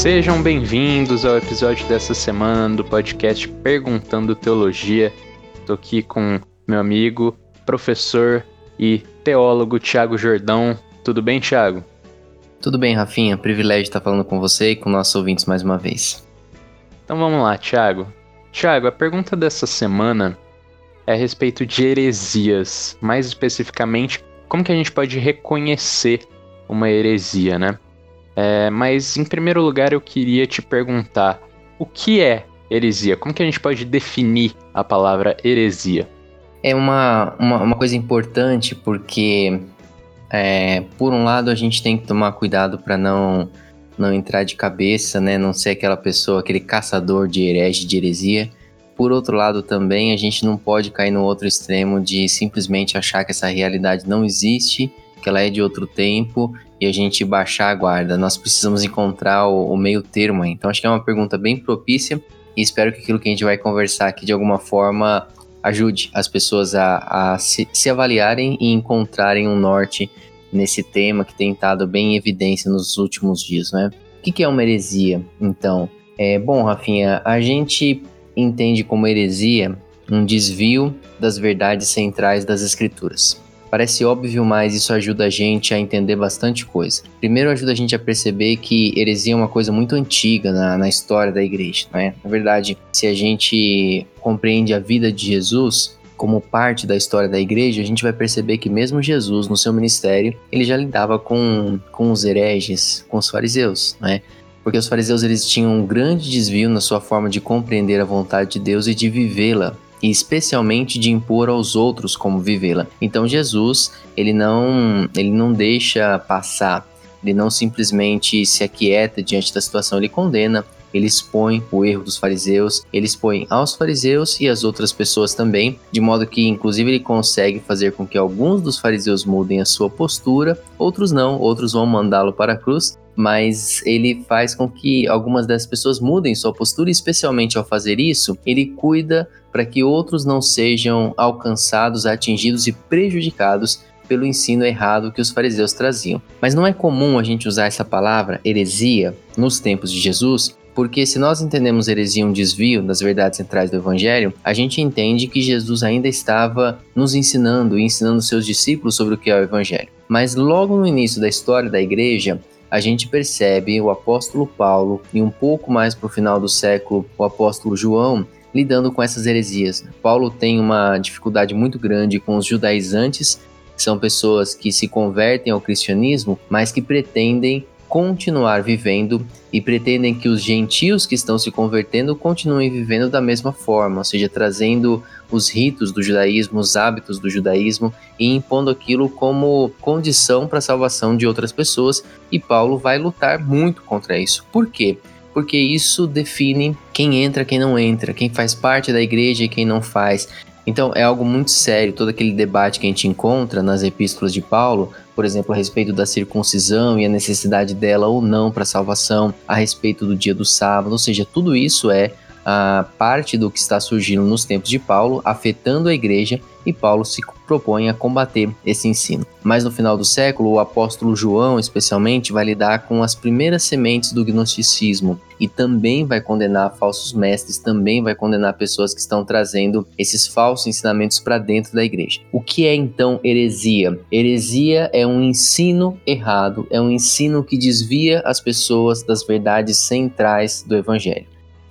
Sejam bem-vindos ao episódio dessa semana do podcast Perguntando Teologia. Estou aqui com meu amigo, professor e teólogo Tiago Jordão. Tudo bem, Tiago? Tudo bem, Rafinha. Privilégio estar falando com você e com nossos ouvintes mais uma vez. Então vamos lá, Tiago. Tiago, a pergunta dessa semana é a respeito de heresias. Mais especificamente, como que a gente pode reconhecer uma heresia, né? É, mas em primeiro lugar eu queria te perguntar o que é heresia? Como que a gente pode definir a palavra heresia? É uma, uma, uma coisa importante porque, é, por um lado, a gente tem que tomar cuidado para não, não entrar de cabeça, né? Não ser aquela pessoa, aquele caçador de herege, de heresia. Por outro lado, também a gente não pode cair no outro extremo de simplesmente achar que essa realidade não existe, que ela é de outro tempo e a gente baixar a guarda. Nós precisamos encontrar o, o meio termo aí. Então, acho que é uma pergunta bem propícia e espero que aquilo que a gente vai conversar aqui de alguma forma ajude as pessoas a, a se, se, avaliarem e encontrarem um norte nesse tema que tem estado bem em evidência nos últimos dias, né? O que, que é uma heresia, então? É, bom, Rafinha, a gente entende como heresia um desvio das verdades centrais das escrituras. Parece óbvio, mas isso ajuda a gente a entender bastante coisa. Primeiro, ajuda a gente a perceber que heresia é uma coisa muito antiga na, na história da igreja, né? Na verdade, se a gente compreende a vida de Jesus, como parte da história da igreja, a gente vai perceber que mesmo Jesus, no seu ministério, ele já lidava com, com os hereges, com os fariseus, né? Porque os fariseus eles tinham um grande desvio na sua forma de compreender a vontade de Deus e de vivê-la e especialmente de impor aos outros como vivê-la. Então Jesus, ele não, ele não deixa passar, ele não simplesmente se aquieta diante da situação, ele condena, ele expõe o erro dos fariseus, ele expõe aos fariseus e às outras pessoas também, de modo que, inclusive, ele consegue fazer com que alguns dos fariseus mudem a sua postura, outros não, outros vão mandá-lo para a cruz, mas ele faz com que algumas dessas pessoas mudem sua postura, especialmente ao fazer isso, ele cuida para que outros não sejam alcançados, atingidos e prejudicados pelo ensino errado que os fariseus traziam. Mas não é comum a gente usar essa palavra heresia nos tempos de Jesus, porque se nós entendemos heresia um desvio das verdades centrais do evangelho, a gente entende que Jesus ainda estava nos ensinando e ensinando seus discípulos sobre o que é o evangelho. Mas logo no início da história da igreja, a gente percebe o apóstolo Paulo e um pouco mais para o final do século o apóstolo João lidando com essas heresias. Paulo tem uma dificuldade muito grande com os judaizantes, que são pessoas que se convertem ao cristianismo, mas que pretendem continuar vivendo e pretendem que os gentios que estão se convertendo continuem vivendo da mesma forma, ou seja, trazendo os ritos do judaísmo, os hábitos do judaísmo e impondo aquilo como condição para a salvação de outras pessoas. E Paulo vai lutar muito contra isso. Por quê? Porque isso define quem entra, quem não entra, quem faz parte da igreja e quem não faz. Então é algo muito sério todo aquele debate que a gente encontra nas epístolas de Paulo, por exemplo, a respeito da circuncisão e a necessidade dela ou não para salvação, a respeito do dia do sábado, ou seja, tudo isso é a parte do que está surgindo nos tempos de Paulo, afetando a igreja, e Paulo se propõe a combater esse ensino. Mas no final do século, o apóstolo João, especialmente, vai lidar com as primeiras sementes do gnosticismo e também vai condenar falsos mestres, também vai condenar pessoas que estão trazendo esses falsos ensinamentos para dentro da igreja. O que é então heresia? Heresia é um ensino errado, é um ensino que desvia as pessoas das verdades centrais do evangelho.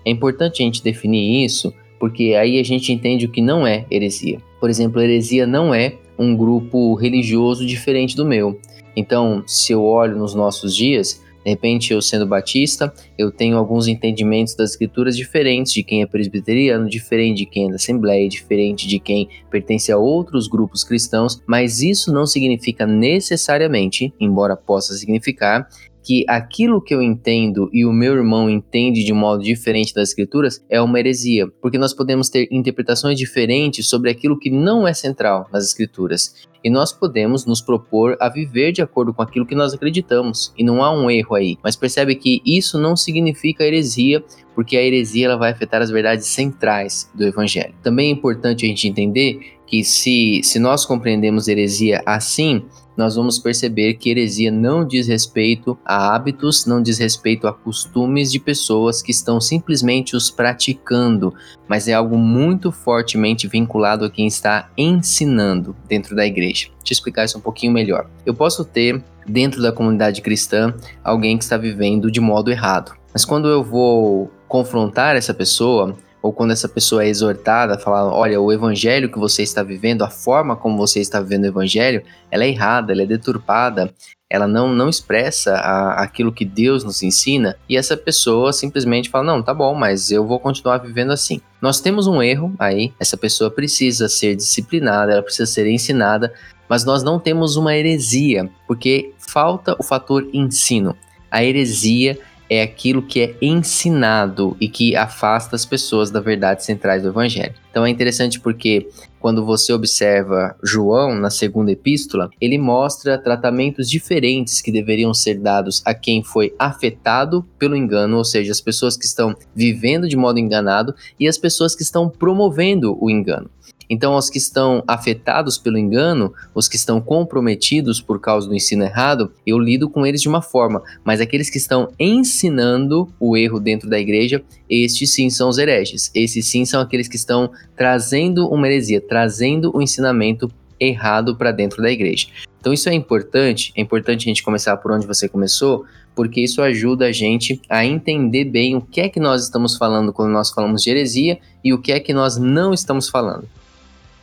É importante a gente definir isso, porque aí a gente entende o que não é heresia. Por exemplo, heresia não é um grupo religioso diferente do meu. Então, se eu olho nos nossos dias, de repente, eu sendo batista, eu tenho alguns entendimentos das escrituras diferentes de quem é presbiteriano, diferente de quem é da Assembleia, diferente de quem pertence a outros grupos cristãos, mas isso não significa necessariamente, embora possa significar, que aquilo que eu entendo e o meu irmão entende de um modo diferente das escrituras é uma heresia, porque nós podemos ter interpretações diferentes sobre aquilo que não é central nas escrituras. E nós podemos nos propor a viver de acordo com aquilo que nós acreditamos, e não há um erro aí. Mas percebe que isso não significa heresia, porque a heresia ela vai afetar as verdades centrais do evangelho. Também é importante a gente entender que se, se nós compreendemos heresia assim, nós vamos perceber que heresia não diz respeito a hábitos, não diz respeito a costumes de pessoas que estão simplesmente os praticando, mas é algo muito fortemente vinculado a quem está ensinando dentro da igreja. Eu explicar isso um pouquinho melhor. Eu posso ter dentro da comunidade cristã alguém que está vivendo de modo errado, mas quando eu vou confrontar essa pessoa, ou quando essa pessoa é exortada, falar, olha, o evangelho que você está vivendo, a forma como você está vivendo o evangelho, ela é errada, ela é deturpada, ela não, não expressa a, aquilo que Deus nos ensina, e essa pessoa simplesmente fala, não, tá bom, mas eu vou continuar vivendo assim. Nós temos um erro aí, essa pessoa precisa ser disciplinada, ela precisa ser ensinada, mas nós não temos uma heresia, porque falta o fator ensino. A heresia é aquilo que é ensinado e que afasta as pessoas da verdade centrais do evangelho. Então é interessante porque quando você observa João na segunda epístola, ele mostra tratamentos diferentes que deveriam ser dados a quem foi afetado pelo engano, ou seja, as pessoas que estão vivendo de modo enganado e as pessoas que estão promovendo o engano. Então, os que estão afetados pelo engano, os que estão comprometidos por causa do ensino errado, eu lido com eles de uma forma, mas aqueles que estão ensinando o erro dentro da igreja, estes sim são os hereges. Esses sim são aqueles que estão trazendo uma heresia, trazendo o ensinamento errado para dentro da igreja. Então isso é importante, é importante a gente começar por onde você começou, porque isso ajuda a gente a entender bem o que é que nós estamos falando quando nós falamos de heresia e o que é que nós não estamos falando.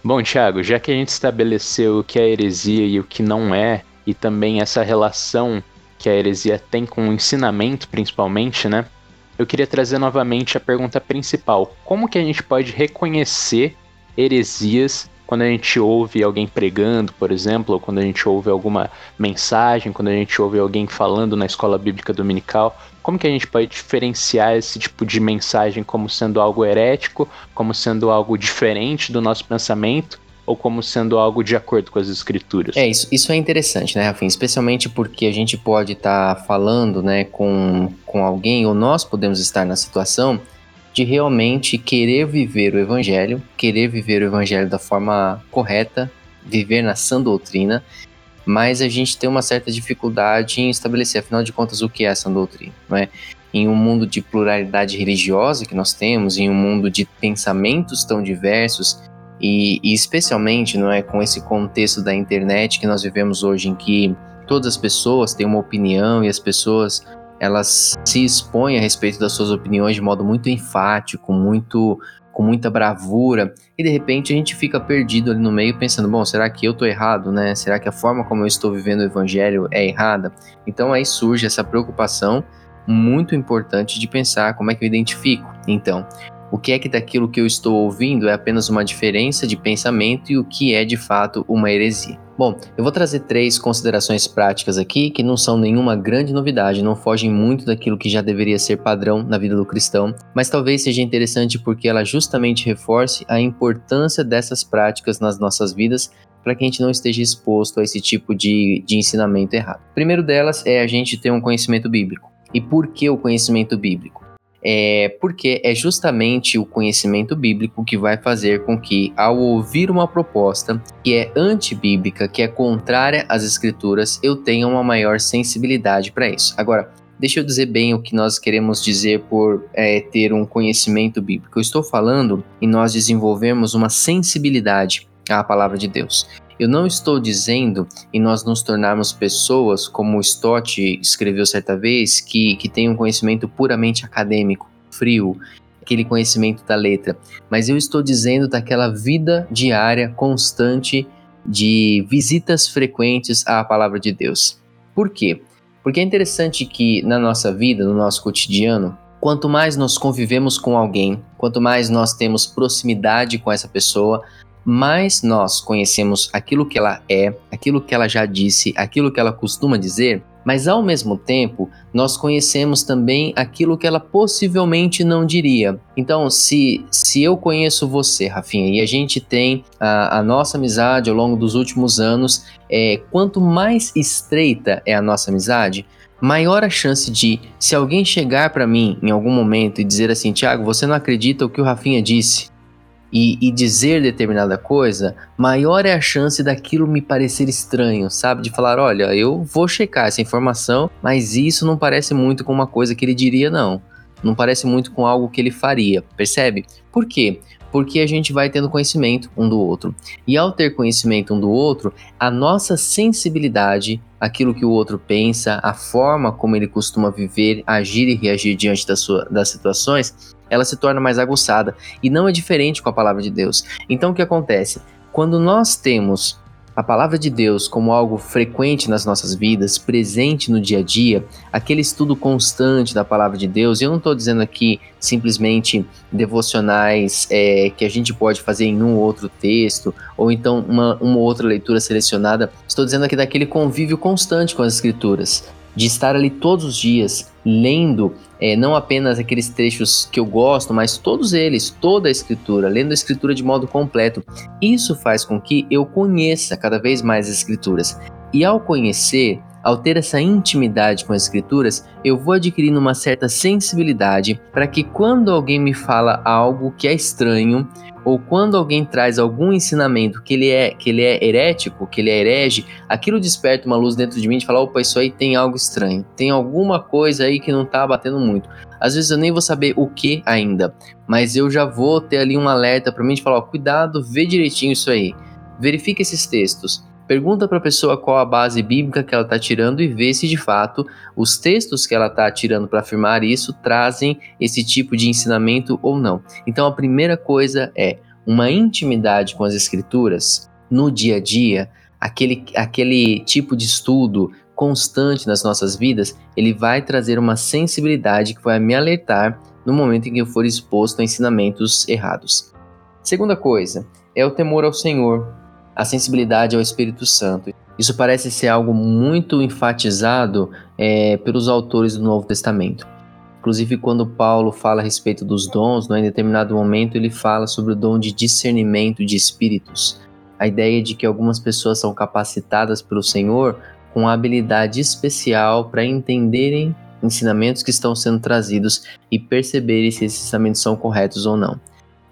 Bom, Thiago, já que a gente estabeleceu o que é heresia e o que não é, e também essa relação que a heresia tem com o ensinamento, principalmente, né? Eu queria trazer novamente a pergunta principal: como que a gente pode reconhecer heresias quando a gente ouve alguém pregando, por exemplo, ou quando a gente ouve alguma mensagem, quando a gente ouve alguém falando na escola bíblica dominical, como que a gente pode diferenciar esse tipo de mensagem como sendo algo herético, como sendo algo diferente do nosso pensamento, ou como sendo algo de acordo com as escrituras. É, isso, isso é interessante, né, Rafinha? Especialmente porque a gente pode estar tá falando, né, com, com alguém, ou nós podemos estar na situação de realmente querer viver o evangelho, querer viver o evangelho da forma correta, viver na sã doutrina, mas a gente tem uma certa dificuldade em estabelecer, afinal de contas, o que é essa doutrina, não é? Em um mundo de pluralidade religiosa que nós temos, em um mundo de pensamentos tão diversos, e, e especialmente, não é, com esse contexto da internet que nós vivemos hoje, em que todas as pessoas têm uma opinião e as pessoas elas se expõem a respeito das suas opiniões de modo muito enfático, muito com muita bravura, e de repente a gente fica perdido ali no meio pensando, bom, será que eu tô errado, né? Será que a forma como eu estou vivendo o evangelho é errada? Então aí surge essa preocupação muito importante de pensar como é que eu identifico. Então, o que é que daquilo que eu estou ouvindo é apenas uma diferença de pensamento e o que é de fato uma heresia? Bom, eu vou trazer três considerações práticas aqui que não são nenhuma grande novidade, não fogem muito daquilo que já deveria ser padrão na vida do cristão, mas talvez seja interessante porque ela justamente reforce a importância dessas práticas nas nossas vidas para que a gente não esteja exposto a esse tipo de, de ensinamento errado. Primeiro delas é a gente ter um conhecimento bíblico. E por que o conhecimento bíblico? É porque é justamente o conhecimento bíblico que vai fazer com que, ao ouvir uma proposta que é antibíblica, que é contrária às escrituras, eu tenha uma maior sensibilidade para isso. Agora, deixa eu dizer bem o que nós queremos dizer por é, ter um conhecimento bíblico. Eu estou falando em nós desenvolvermos uma sensibilidade à palavra de Deus. Eu não estou dizendo em nós nos tornarmos pessoas, como Stott escreveu certa vez, que, que tem um conhecimento puramente acadêmico, frio, aquele conhecimento da letra, mas eu estou dizendo daquela vida diária, constante, de visitas frequentes à palavra de Deus. Por quê? Porque é interessante que na nossa vida, no nosso cotidiano, quanto mais nós convivemos com alguém, quanto mais nós temos proximidade com essa pessoa, mais nós conhecemos aquilo que ela é, aquilo que ela já disse, aquilo que ela costuma dizer, mas ao mesmo tempo nós conhecemos também aquilo que ela possivelmente não diria. Então, se, se eu conheço você, Rafinha, e a gente tem a, a nossa amizade ao longo dos últimos anos, é, quanto mais estreita é a nossa amizade, maior a chance de, se alguém chegar para mim em algum momento e dizer assim, Tiago, você não acredita o que o Rafinha disse? E, e, dizer determinada coisa, maior é a chance daquilo me parecer estranho, sabe? De falar, olha, eu vou checar essa informação, mas isso não parece muito com uma coisa que ele diria, não. Não parece muito com algo que ele faria, percebe? Por quê? Porque a gente vai tendo conhecimento um do outro. E ao ter conhecimento um do outro, a nossa sensibilidade, aquilo que o outro pensa, a forma como ele costuma viver, agir e reagir diante das, sua, das situações, ela se torna mais aguçada. E não é diferente com a palavra de Deus. Então o que acontece? Quando nós temos a palavra de Deus como algo frequente nas nossas vidas, presente no dia a dia, aquele estudo constante da palavra de Deus, e eu não estou dizendo aqui simplesmente devocionais é, que a gente pode fazer em um ou outro texto, ou então uma, uma outra leitura selecionada, estou dizendo aqui daquele convívio constante com as Escrituras, de estar ali todos os dias, lendo é, não apenas aqueles trechos que eu gosto, mas todos eles, toda a escritura, lendo a escritura de modo completo. Isso faz com que eu conheça cada vez mais as escrituras. E ao conhecer, ao ter essa intimidade com as escrituras, eu vou adquirindo uma certa sensibilidade para que quando alguém me fala algo que é estranho, ou quando alguém traz algum ensinamento que ele é que ele é herético, que ele é herege, aquilo desperta uma luz dentro de mim de falar, opa, isso aí tem algo estranho, tem alguma coisa aí que não tá batendo muito. Às vezes eu nem vou saber o que ainda, mas eu já vou ter ali um alerta para mim de falar, cuidado, vê direitinho isso aí. Verifique esses textos. Pergunta para a pessoa qual a base bíblica que ela está tirando e vê se de fato os textos que ela está tirando para afirmar isso trazem esse tipo de ensinamento ou não. Então a primeira coisa é uma intimidade com as escrituras no dia a dia, aquele, aquele tipo de estudo constante nas nossas vidas, ele vai trazer uma sensibilidade que vai me alertar no momento em que eu for exposto a ensinamentos errados. Segunda coisa é o temor ao Senhor a sensibilidade ao Espírito Santo. Isso parece ser algo muito enfatizado é, pelos autores do Novo Testamento. Inclusive, quando Paulo fala a respeito dos dons, né, em determinado momento ele fala sobre o dom de discernimento de espíritos. A ideia de que algumas pessoas são capacitadas pelo Senhor com habilidade especial para entenderem ensinamentos que estão sendo trazidos e perceberem se esses ensinamentos são corretos ou não.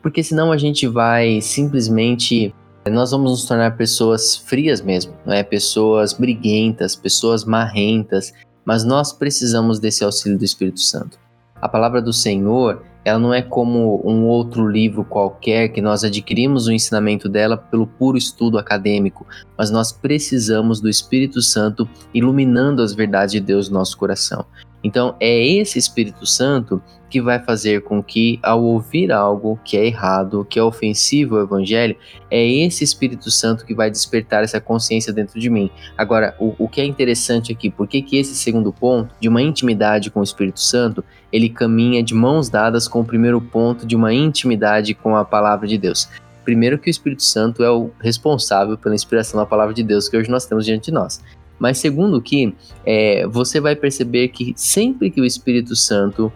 Porque senão a gente vai simplesmente nós vamos nos tornar pessoas frias mesmo, não é? Pessoas briguentas, pessoas marrentas, mas nós precisamos desse auxílio do Espírito Santo. A palavra do Senhor, ela não é como um outro livro qualquer que nós adquirimos o ensinamento dela pelo puro estudo acadêmico, mas nós precisamos do Espírito Santo iluminando as verdades de Deus no nosso coração. Então, é esse Espírito Santo que vai fazer com que, ao ouvir algo que é errado, que é ofensivo ao Evangelho, é esse Espírito Santo que vai despertar essa consciência dentro de mim. Agora, o, o que é interessante aqui, por que esse segundo ponto, de uma intimidade com o Espírito Santo, ele caminha de mãos dadas com o primeiro ponto de uma intimidade com a palavra de Deus? Primeiro, que o Espírito Santo é o responsável pela inspiração da palavra de Deus que hoje nós temos diante de nós. Mas segundo que é, você vai perceber que sempre que o Espírito Santo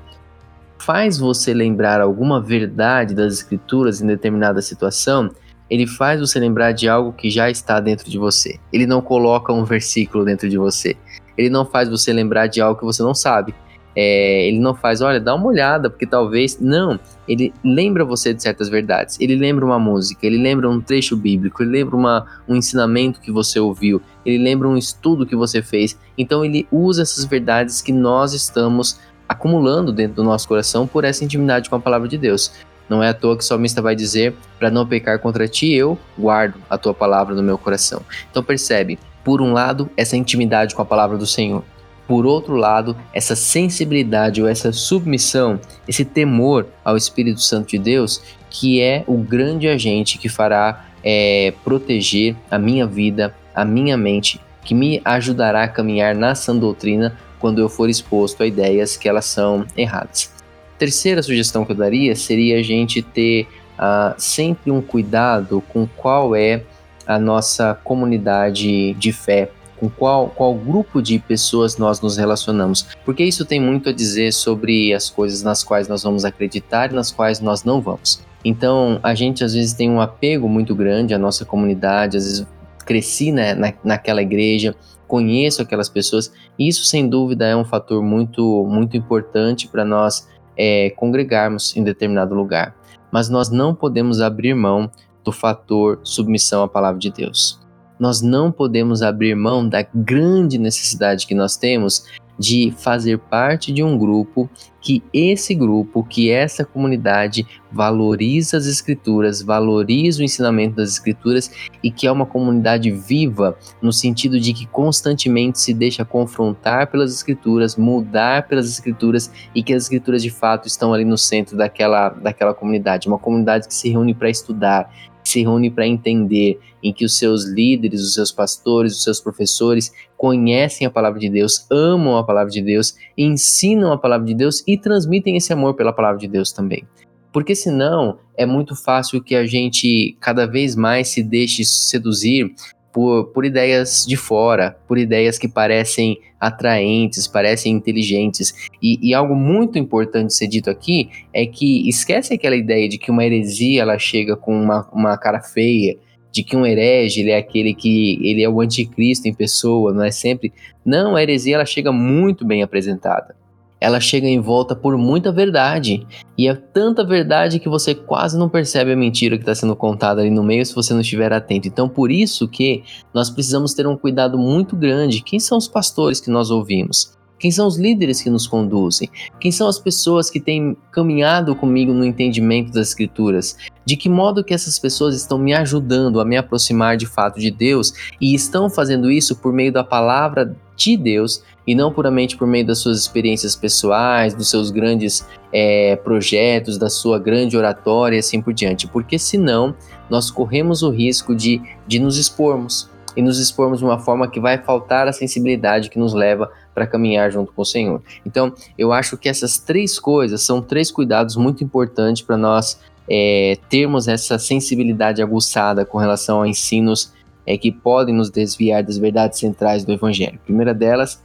faz você lembrar alguma verdade das Escrituras em determinada situação, ele faz você lembrar de algo que já está dentro de você. Ele não coloca um versículo dentro de você. Ele não faz você lembrar de algo que você não sabe. É, ele não faz, olha, dá uma olhada, porque talvez. Não, ele lembra você de certas verdades. Ele lembra uma música, ele lembra um trecho bíblico, ele lembra uma, um ensinamento que você ouviu, ele lembra um estudo que você fez. Então ele usa essas verdades que nós estamos acumulando dentro do nosso coração por essa intimidade com a palavra de Deus. Não é à toa que o salmista vai dizer: para não pecar contra ti, eu guardo a tua palavra no meu coração. Então percebe, por um lado, essa intimidade com a palavra do Senhor por outro lado, essa sensibilidade ou essa submissão, esse temor ao Espírito Santo de Deus, que é o grande agente que fará é, proteger a minha vida, a minha mente, que me ajudará a caminhar na sã doutrina quando eu for exposto a ideias que elas são erradas. Terceira sugestão que eu daria seria a gente ter uh, sempre um cuidado com qual é a nossa comunidade de fé com qual, qual grupo de pessoas nós nos relacionamos, porque isso tem muito a dizer sobre as coisas nas quais nós vamos acreditar e nas quais nós não vamos. Então, a gente às vezes tem um apego muito grande à nossa comunidade, às vezes cresci né, na, naquela igreja, conheço aquelas pessoas, e isso sem dúvida é um fator muito, muito importante para nós é, congregarmos em determinado lugar. mas nós não podemos abrir mão do fator submissão à palavra de Deus. Nós não podemos abrir mão da grande necessidade que nós temos de fazer parte de um grupo que esse grupo, que essa comunidade valoriza as escrituras, valoriza o ensinamento das escrituras e que é uma comunidade viva no sentido de que constantemente se deixa confrontar pelas escrituras, mudar pelas escrituras e que as escrituras de fato estão ali no centro daquela, daquela comunidade, uma comunidade que se reúne para estudar, se reúne para entender, em que os seus líderes, os seus pastores, os seus professores conhecem a palavra de Deus, amam a palavra de Deus, ensinam a palavra de Deus e transmitem esse amor pela palavra de Deus também. Porque senão é muito fácil que a gente cada vez mais se deixe seduzir por, por ideias de fora, por ideias que parecem atraentes, parecem inteligentes. E, e, algo muito importante ser dito aqui é que esquece aquela ideia de que uma heresia ela chega com uma, uma cara feia, de que um herege ele é aquele que ele é o anticristo em pessoa, não é sempre. Não, a heresia ela chega muito bem apresentada ela chega em volta por muita verdade. E é tanta verdade que você quase não percebe a mentira que está sendo contada ali no meio se você não estiver atento. Então, por isso que nós precisamos ter um cuidado muito grande. Quem são os pastores que nós ouvimos? Quem são os líderes que nos conduzem? Quem são as pessoas que têm caminhado comigo no entendimento das Escrituras? De que modo que essas pessoas estão me ajudando a me aproximar de fato de Deus e estão fazendo isso por meio da palavra de Deus e não puramente por meio das suas experiências pessoais, dos seus grandes é, projetos, da sua grande oratória e assim por diante. Porque senão nós corremos o risco de, de nos expormos e nos expormos de uma forma que vai faltar a sensibilidade que nos leva para caminhar junto com o Senhor. Então, eu acho que essas três coisas são três cuidados muito importantes para nós é, termos essa sensibilidade aguçada com relação a ensinos é, que podem nos desviar das verdades centrais do Evangelho. A primeira delas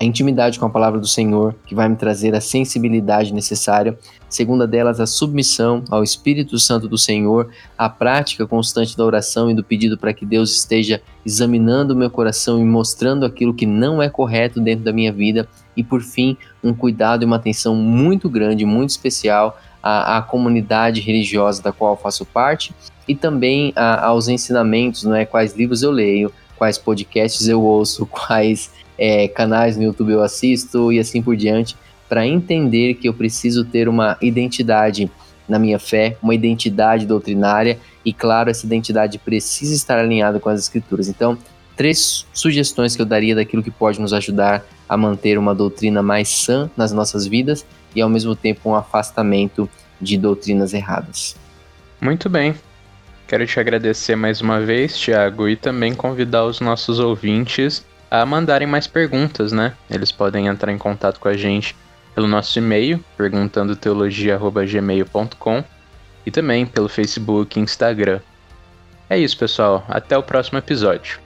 a intimidade com a palavra do Senhor, que vai me trazer a sensibilidade necessária. Segunda delas, a submissão ao Espírito Santo do Senhor, a prática constante da oração e do pedido para que Deus esteja examinando o meu coração e mostrando aquilo que não é correto dentro da minha vida. E por fim, um cuidado e uma atenção muito grande, muito especial à, comunidade religiosa da qual faço parte e também a, aos ensinamentos, não é? Quais livros eu leio, quais podcasts eu ouço, quais é, canais no YouTube eu assisto e assim por diante, para entender que eu preciso ter uma identidade na minha fé, uma identidade doutrinária e, claro, essa identidade precisa estar alinhada com as Escrituras. Então, três sugestões que eu daria daquilo que pode nos ajudar a manter uma doutrina mais sã nas nossas vidas e, ao mesmo tempo, um afastamento de doutrinas erradas. Muito bem. Quero te agradecer mais uma vez, Tiago, e também convidar os nossos ouvintes a mandarem mais perguntas, né? Eles podem entrar em contato com a gente pelo nosso e-mail, perguntando teologia.gmail.com e também pelo Facebook e Instagram. É isso, pessoal. Até o próximo episódio.